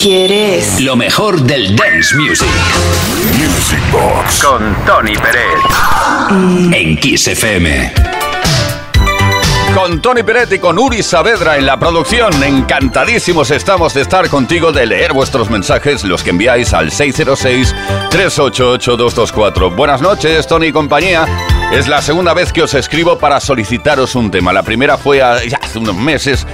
¿Quieres? Lo mejor del dance music. Music Box. Con Tony Pérez. En Kiss FM. Con Tony Pérez y con Uri Saavedra en la producción. Encantadísimos estamos de estar contigo, de leer vuestros mensajes, los que enviáis al 606-388-224. Buenas noches, Tony y compañía. Es la segunda vez que os escribo para solicitaros un tema. La primera fue hace unos meses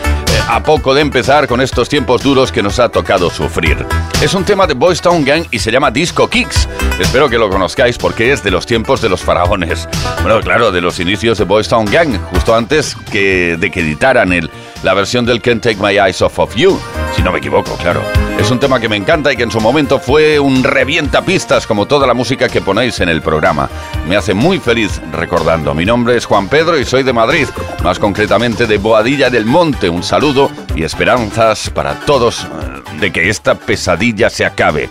a poco de empezar con estos tiempos duros que nos ha tocado sufrir. Es un tema de Boys Town Gang y se llama Disco Kicks. Espero que lo conozcáis porque es de los tiempos de los faraones. Bueno, claro, de los inicios de Boys Town Gang, justo antes que, de que editaran el, la versión del Can't Take My Eyes Off of You, si no me equivoco, claro. Es un tema que me encanta y que en su momento fue un revienta pistas como toda la música que ponéis en el programa. Me hace muy feliz recordando. Mi nombre es Juan Pedro y soy de Madrid, más concretamente de Boadilla del Monte. Un saludo y esperanzas para todos eh, de que esta pesadilla se acabe.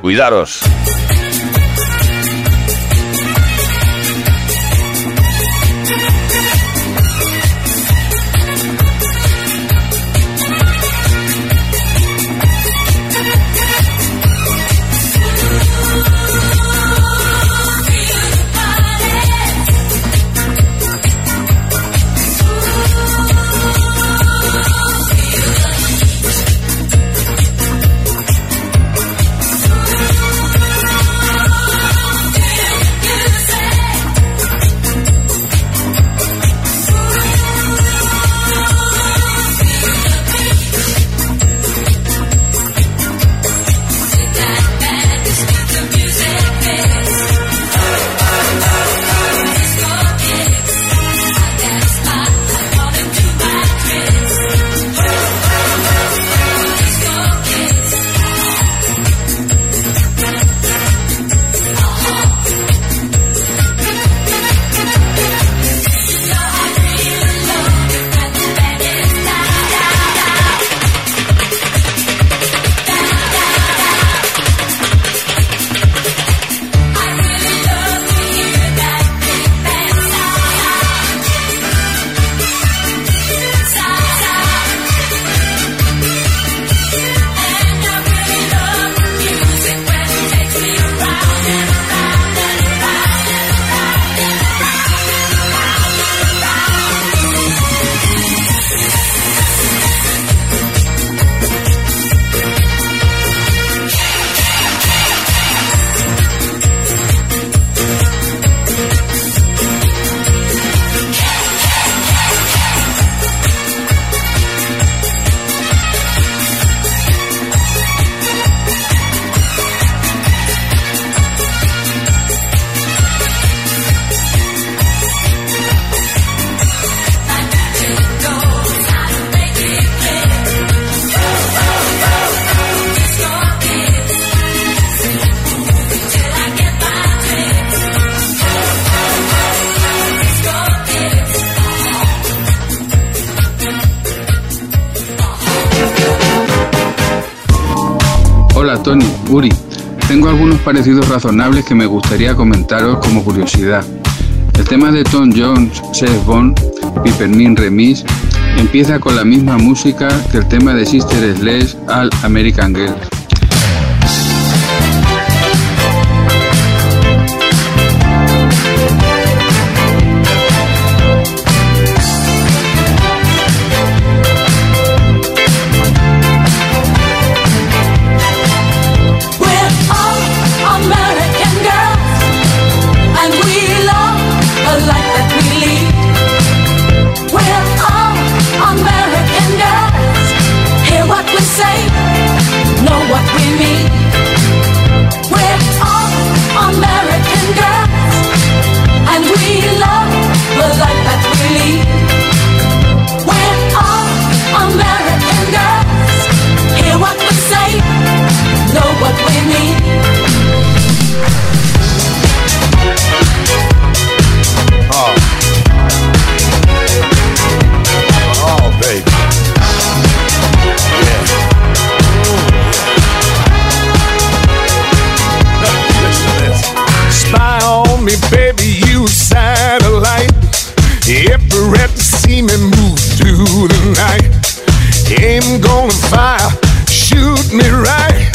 Cuidaros. Uri, tengo algunos parecidos razonables que me gustaría comentaros como curiosidad. El tema de Tom Jones, Seth Bond, Pipermin Remix, empieza con la misma música que el tema de Sister Sledge al American fire, shoot me right.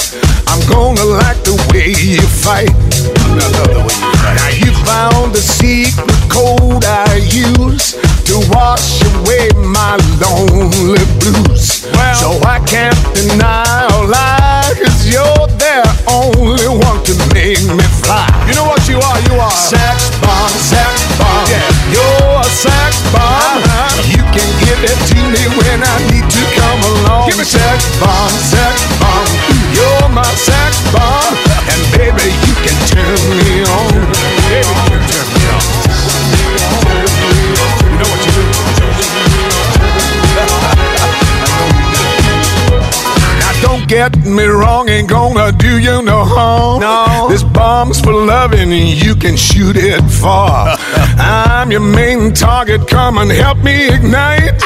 I'm gonna like the way you fight. I love the way you fight. Now you found the secret code I use to wash away my lonely blues. Well, so I can't deny or lie, cause you're the only one to make me fly. You know what you are? You are. Sex bomb, sex bomb. Give it to me when I need to come along. Give me sex bomb, sex bomb. You're my sex bomb, and baby you can turn me on. Baby, you can turn me on. You know what you do? Don't get me wrong, ain't gonna do you no harm. No. This bomb's for loving, and you can shoot it far. I'm your main target, come and help me ignite.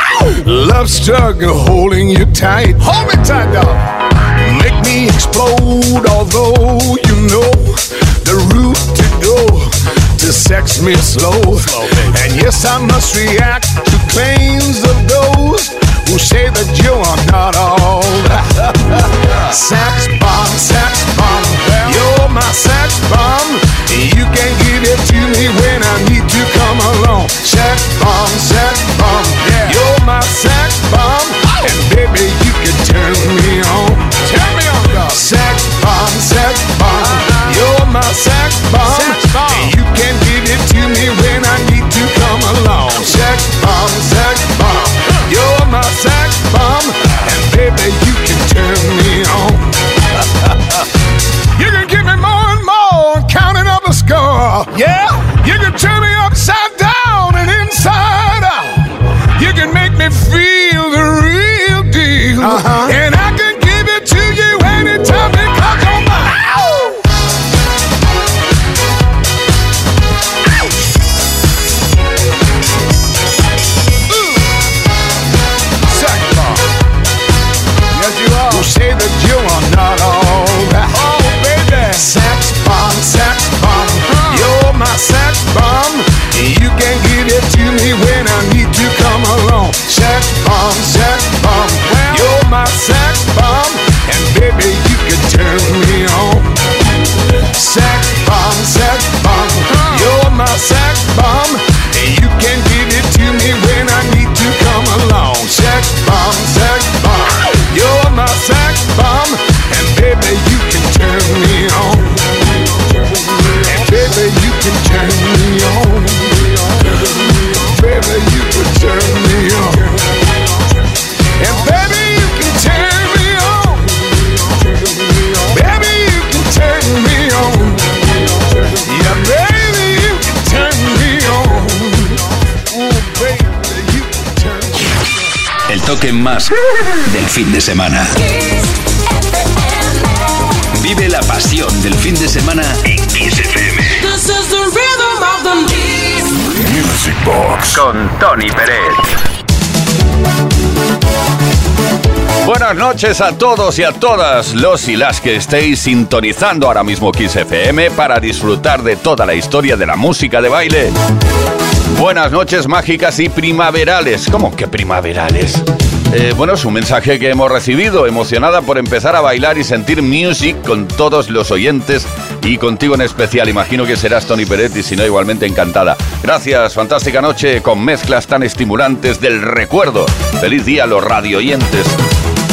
Love struggle holding you tight. Hold me tight, dog. Make me explode, although you know the route to go to sex me slow. And yes, I must react to claims of those who say that you are not all sex bomb, sex bomb. You're my sex bomb. You can give it to me when I need to come along. Sex bomb, sex bomb. Yeah. You're my sex bomb. And baby, you can turn me on. Turn me on, dog. Sex bomb, sex bomb. Uh-huh. You're my sex bomb. Sex bomb. Fin de semana. Vive la pasión del fin de semana en Kiss FM. This is the rhythm of the night. Music Box. Con Tony Pérez. Buenas noches a todos y a todas los y las que estéis sintonizando ahora mismo Kiss FM para disfrutar de toda la historia de la música de baile. Buenas noches mágicas y primaverales. ¿Cómo que primaverales? Eh, bueno, es un mensaje que hemos recibido, emocionada por empezar a bailar y sentir music con todos los oyentes y contigo en especial. Imagino que serás Tony Peretti, si no, igualmente encantada. Gracias, fantástica noche con mezclas tan estimulantes del recuerdo. Feliz día a los radio oyentes.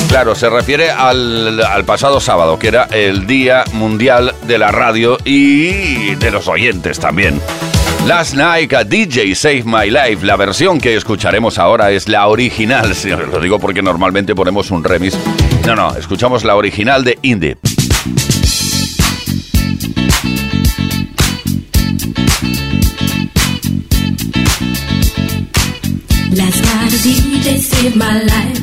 Claro, se refiere al, al pasado sábado, que era el Día Mundial de la Radio y de los oyentes también. Last Night a DJ Save My Life. La versión que escucharemos ahora es la original. Lo digo porque normalmente ponemos un remix. No, no, escuchamos la original de Indie. Last night DJ saved my life.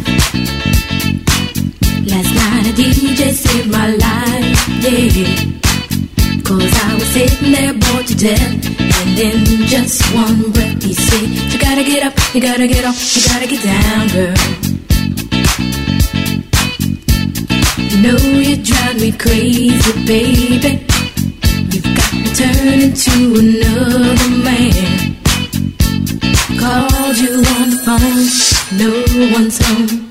Last night a DJ saved my life. Cause I was sitting there bored to death. And in just one breath he said, You gotta get up, you gotta get off, you gotta get down, girl. You know you drive me crazy, baby. You've got me turning to another man. Called you on the phone, no one's home.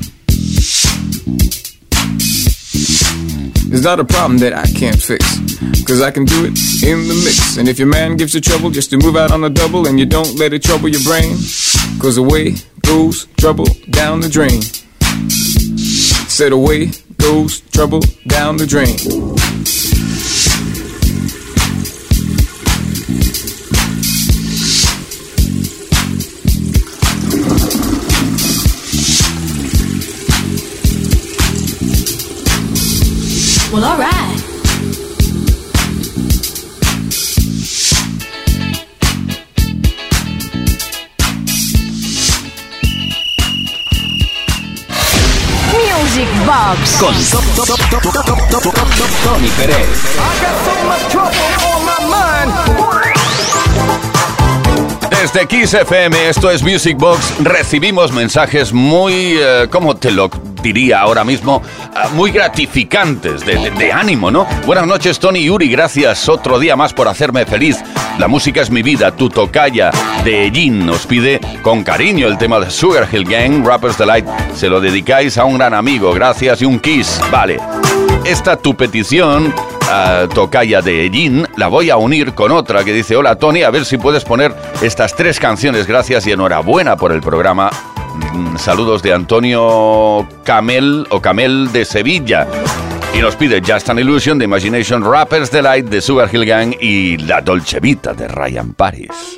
It's not a problem that I can't fix. Cause I can do it in the mix. And if your man gives you trouble just to move out on the double and you don't let it trouble your brain, cause away goes trouble down the drain. Said away goes trouble down the drain. Well, alright. Music Box Con Tony Pérez. Desde Kiss FM, esto es Music Box, recibimos mensajes muy, eh, ¿cómo te lo diría ahora mismo? Ah, muy gratificantes, de, ánimo, ¿no? Buenas noches, Tony y Yuri, gracias otro día más por hacerme feliz. La música es mi vida, tu tocaya de Jin nos pide con cariño el tema de Sugar Hill Gang, Rappers Delight. Se lo dedicáis a un gran amigo, gracias y un kiss. Vale. Esta tu petición, ah, tocaya de Jin, la voy a unir con otra que dice, hola Tony, a ver si puedes poner estas tres canciones, gracias y enhorabuena por el programa. Mm, Saludos de Antonio Camel o Camel de Sevilla. Y nos pide Just an Illusion de Imagination Rappers Delight de Sugar Hill Gang y La Dolce Vita de Ryan Paris.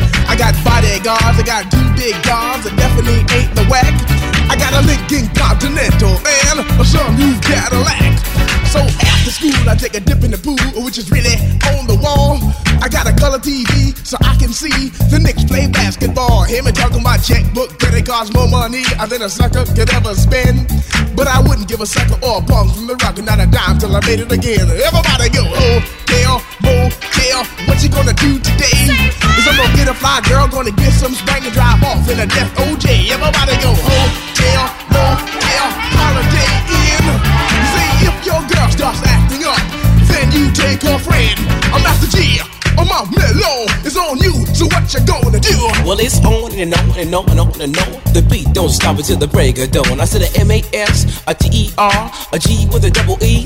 I got bodyguards, I got two big guns, I definitely ain't the whack. I got a Lincoln Continental and a some new Cadillac. So after school, I take a dip in the pool, which is really on the wall. I got a color TV so I can see the Knicks play basketball. Him and talking my checkbook, credit costs more money than a sucker could ever spend. But I wouldn't give a sucker or a bum from the rock, not a dime till I made it again. Everybody go, oh, hotel, motel, what you gonna do today? Is I'm gonna get a fly girl, gonna get some spank and drive off in a death OJ. Everybody go, hotel, motel, holiday in. See if your girl starts acting up, then you take her friend. I'm Master Gee. Oh my mellow is on you, so what you gonna do? Well, it's on and on and on and on and on. The beat don't stop until the break of dawn. I said a M A S, a T E R, a G with a double E.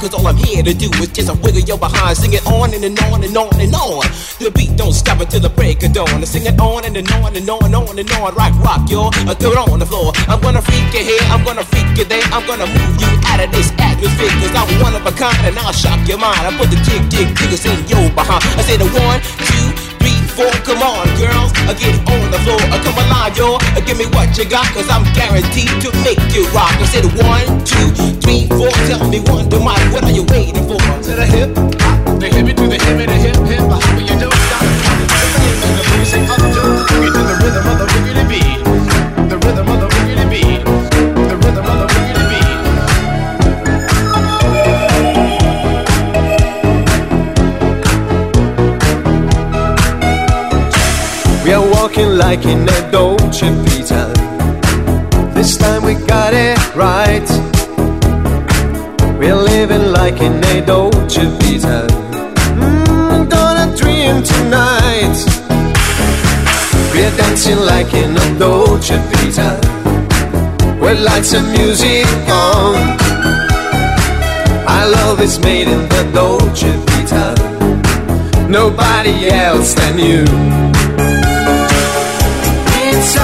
cause all I'm here to do is just a wiggle your behind. Sing it on and, and on and on and on. The beat don't stop until the break of dawn. I sing it on and, and on and on and on and on. Rock, rock, y'all. Uh, throw it on the floor. I'm gonna freak you here, I'm gonna freak you there. I'm gonna move you out of this atmosphere, cause I'm one of a kind and I'll shock your mind. I put the jig, jig, jiggers in your behind. I say the one, two, three, four. Come on, girls, I get it on the floor. I come alive, y'all. Give me what you got, cause I'm guaranteed to make you rock. I said one, two, three, four. Tell me one, do my, what are you waiting for? To the hip, the hippie to the hippie, the hip hip, the hopper, you don't stop. You say up, jump, boogie to the rhythm of the boogie to beat. The rhythm of the boogie to beat. The rhythm of the boogie to beat. We are walking like in in a Dolce Vita. Mm, gonna dream tonight. We're dancing like in a Dolce Vita. With lights and music on. Our love is made in the Dolce Vita. Nobody else than you. It's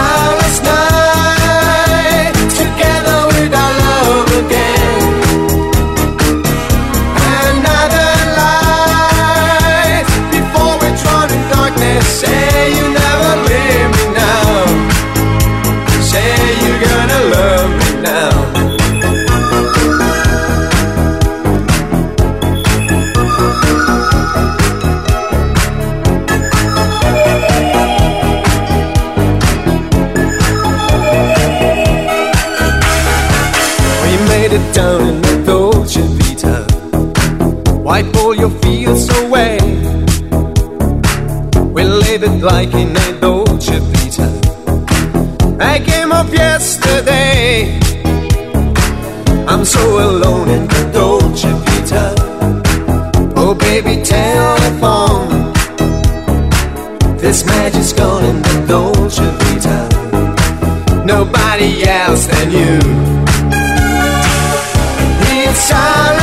Wipe all your fears away. We laid it like in a Dolce Vita. I came up yesterday. I'm so alone in the Dolce Vita. Oh, baby, telephone. This magic's gone in the Dolce Vita. Nobody else than you. It's our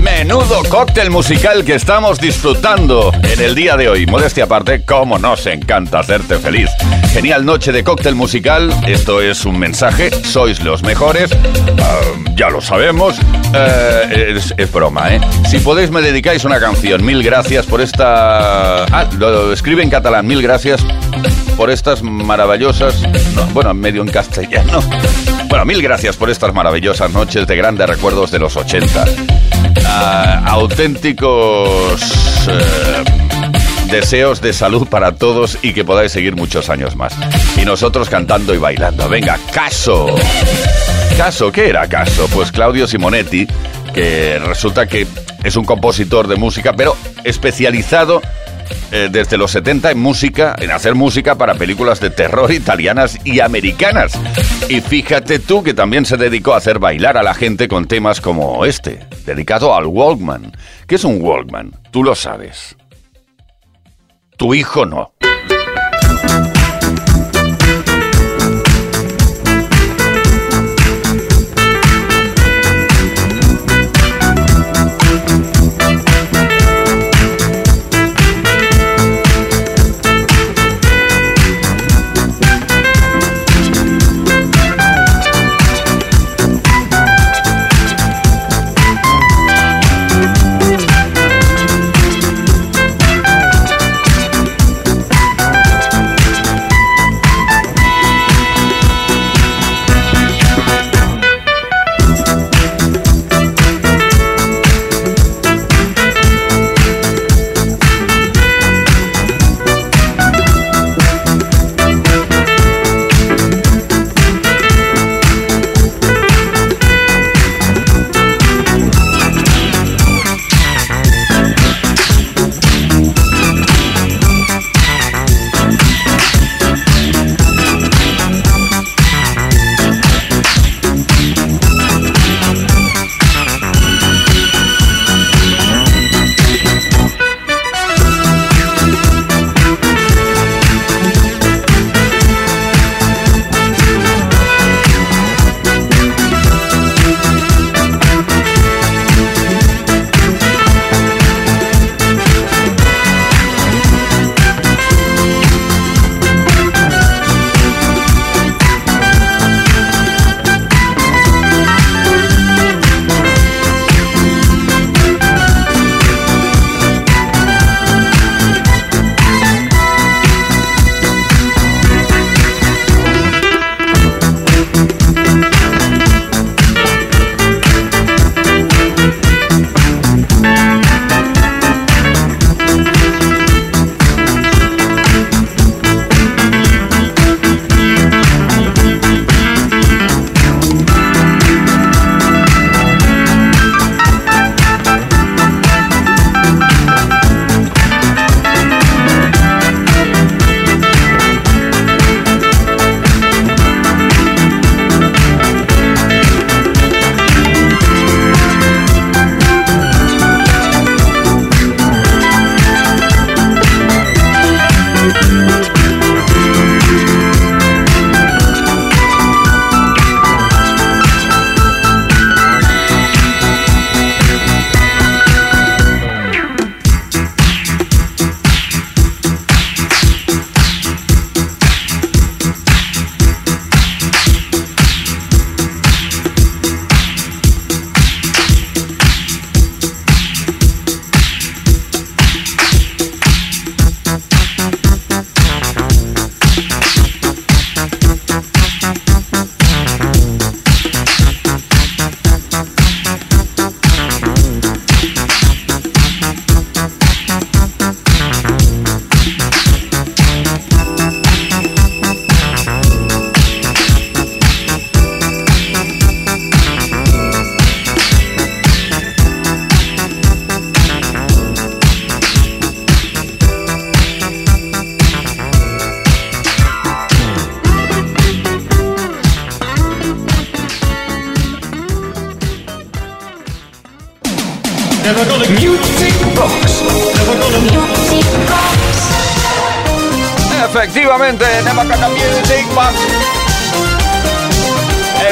Menudo cóctel musical que estamos disfrutando en el día de hoy. Modestia aparte, cómo nos encanta hacerte feliz. Genial noche de cóctel musical. Esto es un mensaje. Sois los mejores. Ah, ya lo sabemos. Eh, es, broma, ¿eh? Si podéis me dedicáis una canción. Mil gracias por esta... Ah, lo escribe en catalán. Mil gracias por estas maravillosas... no, bueno, medio en castellano. Bueno, mil gracias por estas maravillosas noches de grandes recuerdos de los 80. Ah, auténticos eh, deseos de salud para todos y que podáis seguir muchos años más. Y nosotros cantando y bailando. Venga, caso. Caso, ¿qué era caso? Pues Claudio Simonetti, que resulta que es un compositor de música, pero especializado eh, desde los 70 en música, en hacer música para películas de terror italianas y americanas. Y fíjate tú que también se dedicó a hacer bailar a la gente con temas como este, dedicado al Walkman. ¿Qué es un Walkman? Tú lo sabes. Tu hijo no.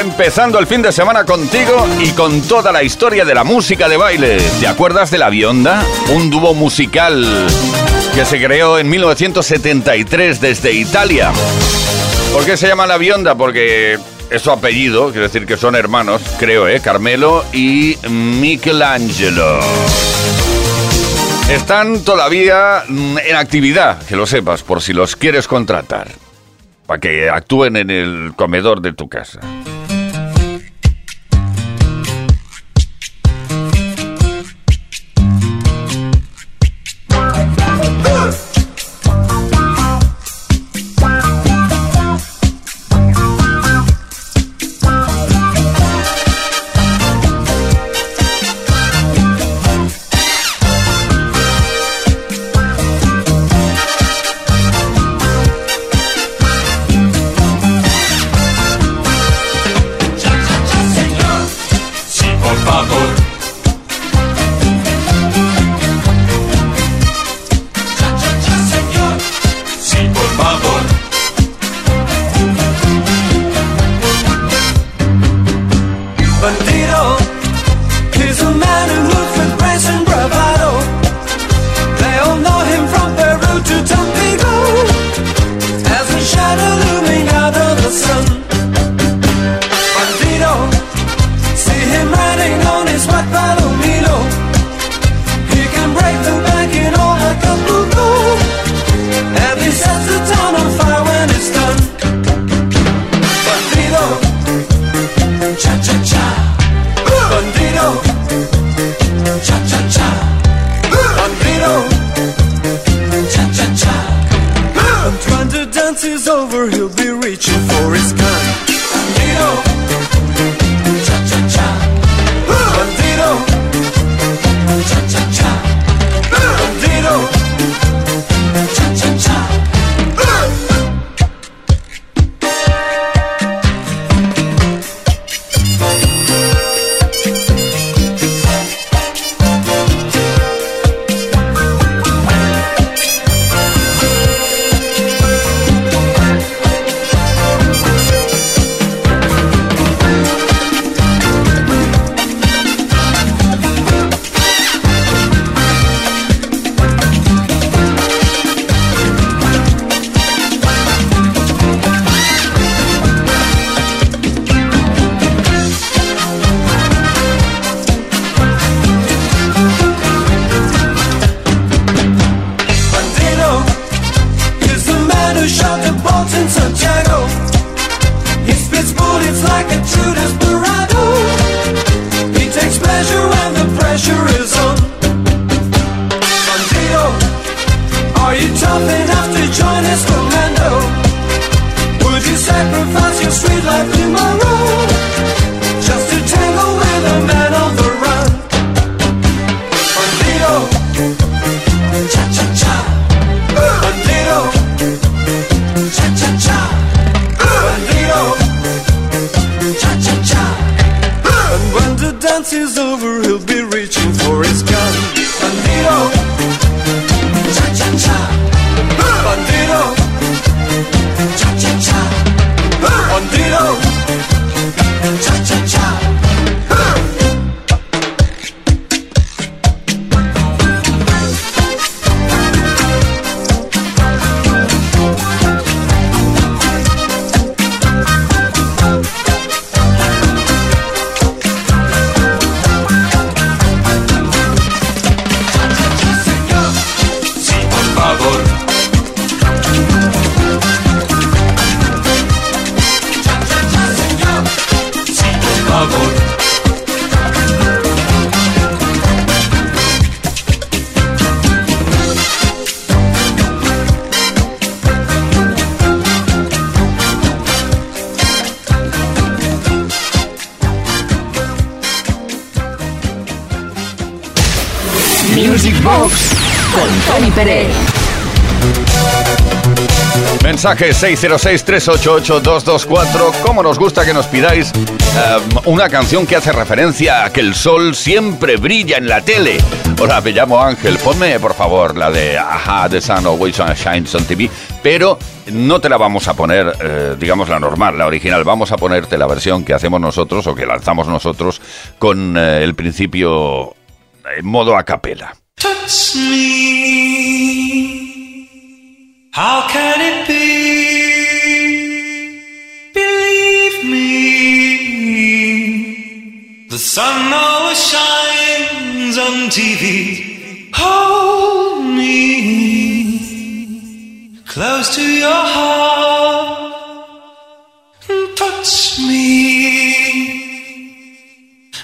Empezando el fin de semana contigo y con toda la historia de la música de baile. ¿Te acuerdas de La Bionda? Un dúo musical que se creó en 1973 desde Italia. ¿Por qué se llama La Bionda? Porque es su apellido, quiere decir que son hermanos, creo, ¿eh? Carmelo y Michelangelo. Están todavía mm, en actividad, que lo sepas, por si los quieres contratar. Para que actúen en el comedor de tu casa. Mensaje 606-388-224. ¿Cómo nos gusta que nos pidáis eh, una canción que hace referencia a que el sol siempre brilla en la tele? Hola, me llamo Ángel. Ponme, por favor, la de Aha, The Sun Always Shines on TV. Pero no te la vamos a poner, eh, digamos, la normal, la original. Vamos a ponerte la versión que hacemos nosotros o que lanzamos nosotros con eh, el principio en modo a capela. Touch me. How can it be? Believe me. The sun always shines on TV. Hold me close to your heart. Touch me.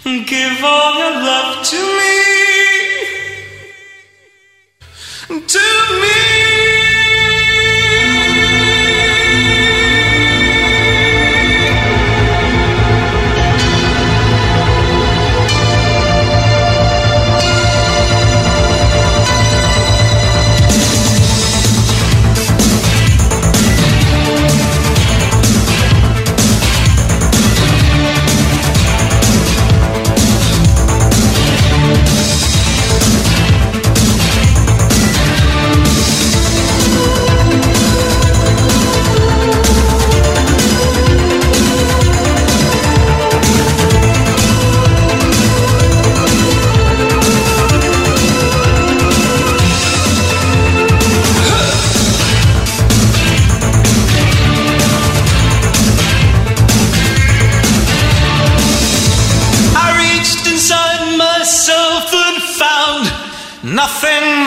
Give all your love to me. To me.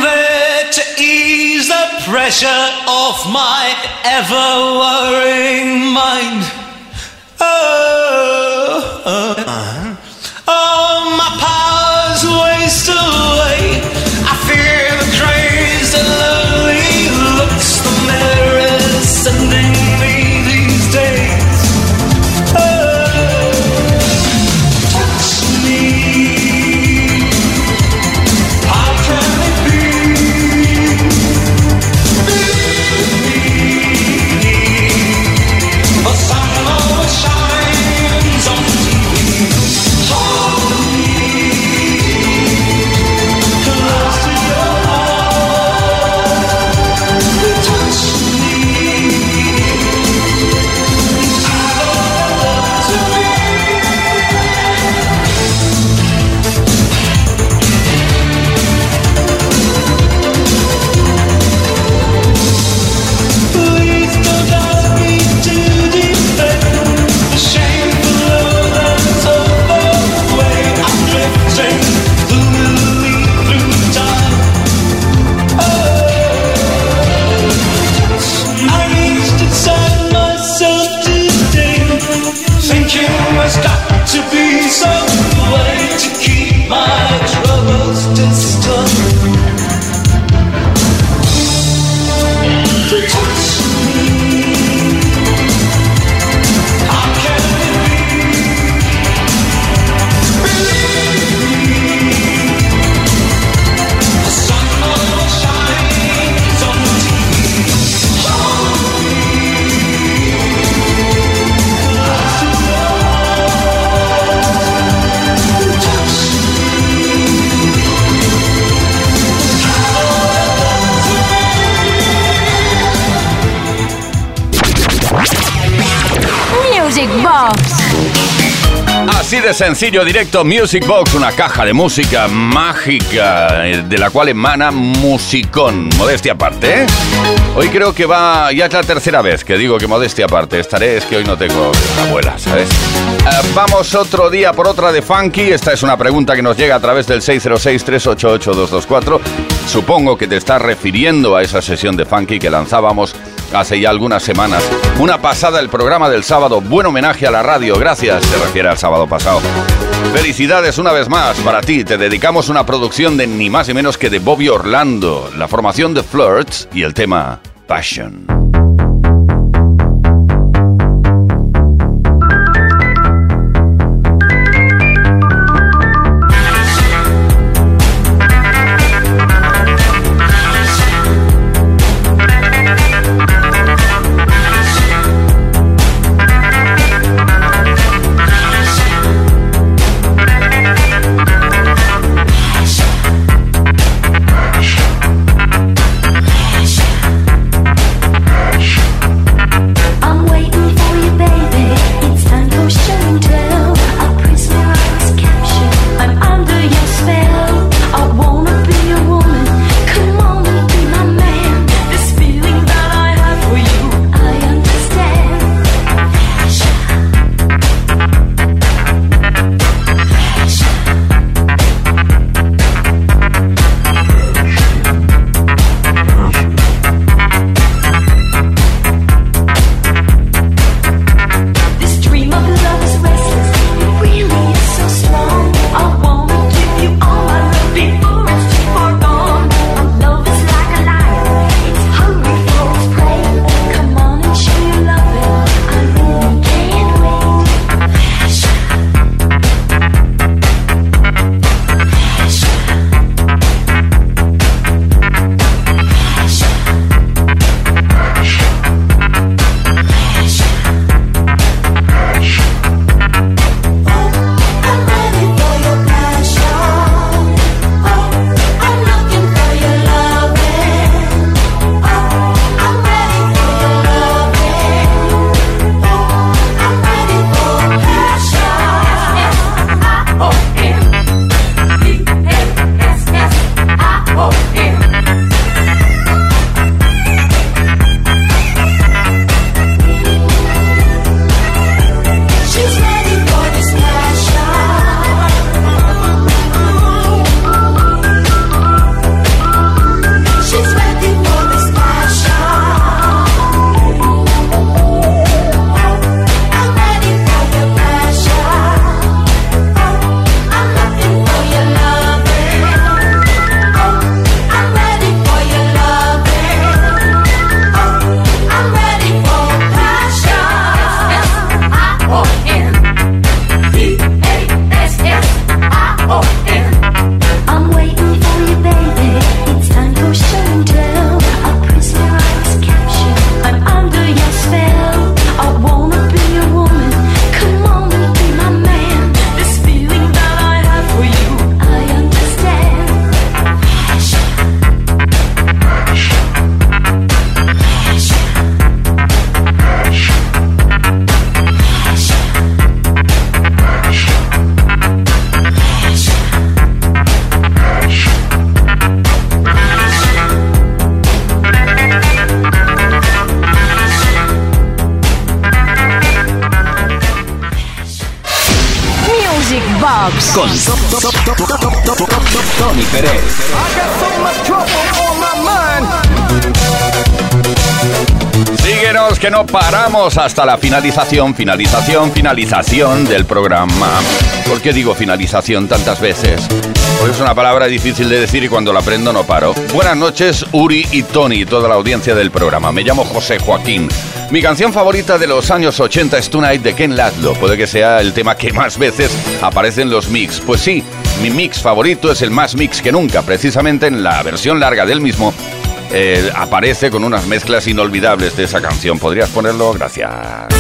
There to ease the pressure of my ever worrying mind. Oh, oh, oh, my powers waste away. De sencillo, directo Music Box, una caja de música mágica eh, de la cual emana musicón. Modestia aparte, ¿eh? Hoy creo que va, ya es la tercera vez que digo que modestia aparte. Estaré, es que hoy no tengo abuela, ¿sabes? Eh, vamos otro día por otra de Funky. Esta es una pregunta que nos llega a través del 606-388-224. Supongo que te estás refiriendo a esa sesión de Funky que lanzábamos hace ya algunas semanas. Una pasada el programa del sábado. Buen homenaje a la radio. Gracias. Se refiere al sábado pasado. Felicidades una vez más para ti. Te dedicamos una producción de ni más ni menos que de Bobby Orlando, la formación de Flirts y el tema Passion. no paramos hasta la finalización, finalización, finalización del programa. ¿Por qué digo finalización tantas veces? Porque es una palabra difícil de decir y cuando la aprendo no paro. Buenas noches, Uri y Tony, toda la audiencia del programa. Me llamo José Joaquín. Mi canción favorita de los años 80 es Tonight de Ken Laszlo. Puede que sea el tema que más veces aparece en los mix. Pues sí, mi mix favorito es el más mix que nunca, precisamente en la versión larga del mismo eh, aparece con unas mezclas inolvidables de esa canción. ¿Podrías ponerlo? Gracias.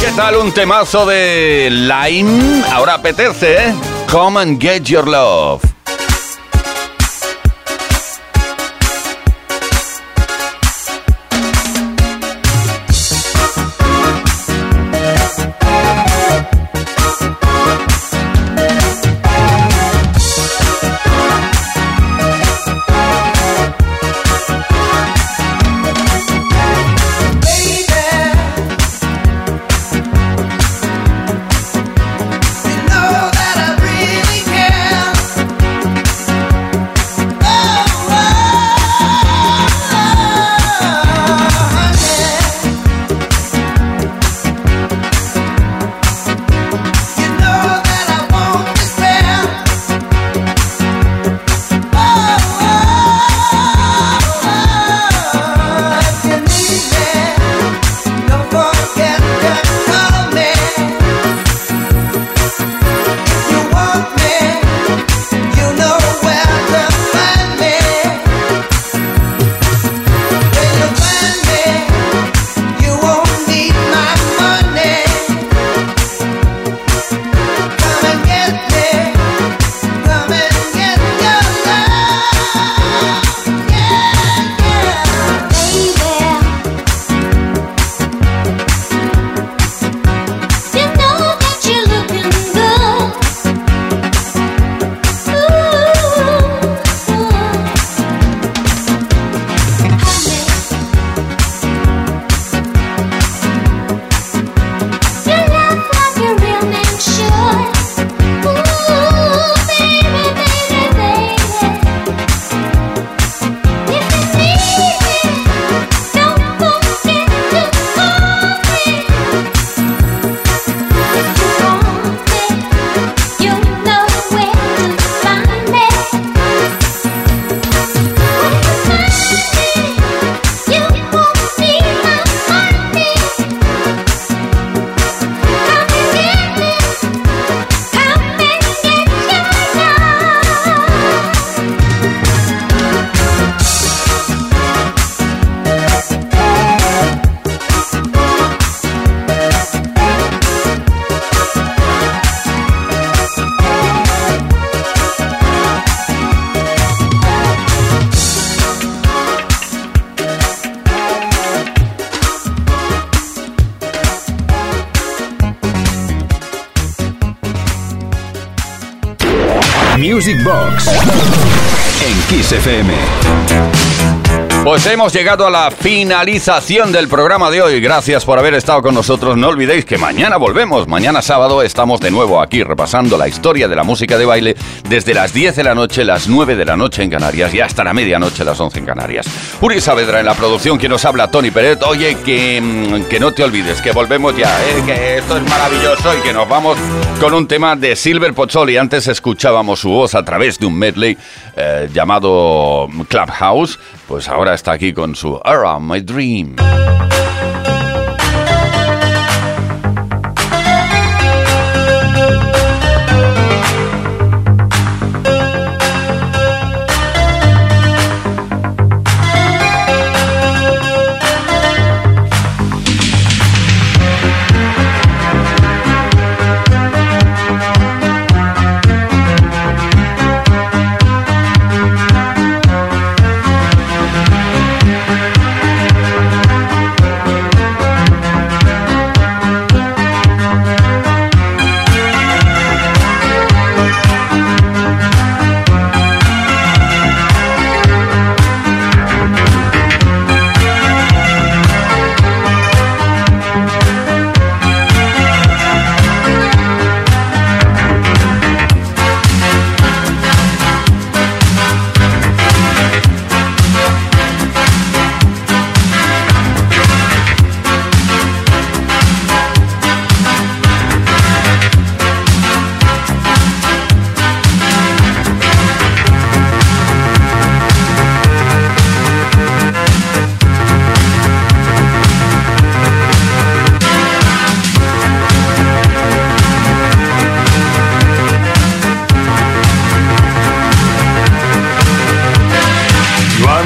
¿Qué tal un temazo de Lime? Ahora apetece, ¿eh? Come and get your love. Hemos llegado a la finalización del programa de hoy. Gracias por haber estado con nosotros. No olvidéis que mañana volvemos. Mañana sábado estamos de nuevo aquí repasando la historia de la música de baile desde las 10 de la noche, las 9 de la noche en Canarias y hasta la medianoche, las 11 en Canarias. Uri Saavedra en la producción, quien nos habla, Tony Pérez. Oye, que, mm, que no te olvides, que volvemos ya, ¿eh? que esto es maravilloso y que nos vamos con un tema de Silver Pozzoli. Antes escuchábamos su voz a través de un medley eh, llamado Clubhouse. Pues ahora está aquí con su Around My Dream.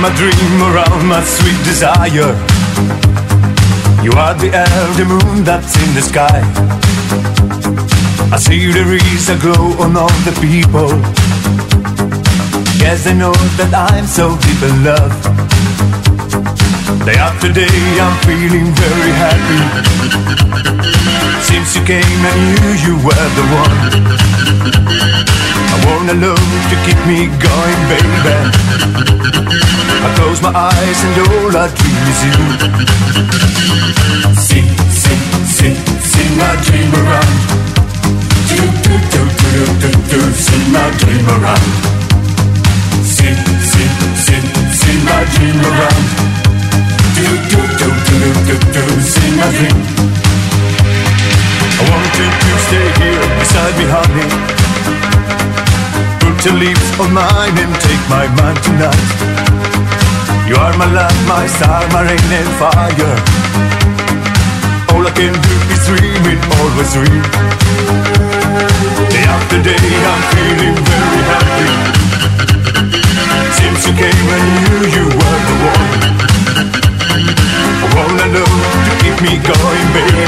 My dream around my sweet desire. You are the the moon that's in the sky. I see there is a glow on all the people. Yes, I know that I'm so deep in love. Day after day, I'm feeling very happy. Since you came, I knew you were the one. I wanna love to keep me going, baby. I close my eyes and all I dream is you. Sing, sing, sing, sing my dream around. Do, do, do, do, do, do, do, see my dream around. See, see, see, see my dream around. Do, do, do, do, do, do, do, see my dream. I want you to stay here beside me, honey. Put your lips on mine and take my mind tonight. You are my love, my star, my rain and fire. All I can do is dream it, always dream. Day after day, I'm feeling very happy. Since you came, I knew you were the one. I wanna know to keep me going, baby.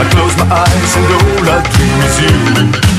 I close my eyes and all I dream is you.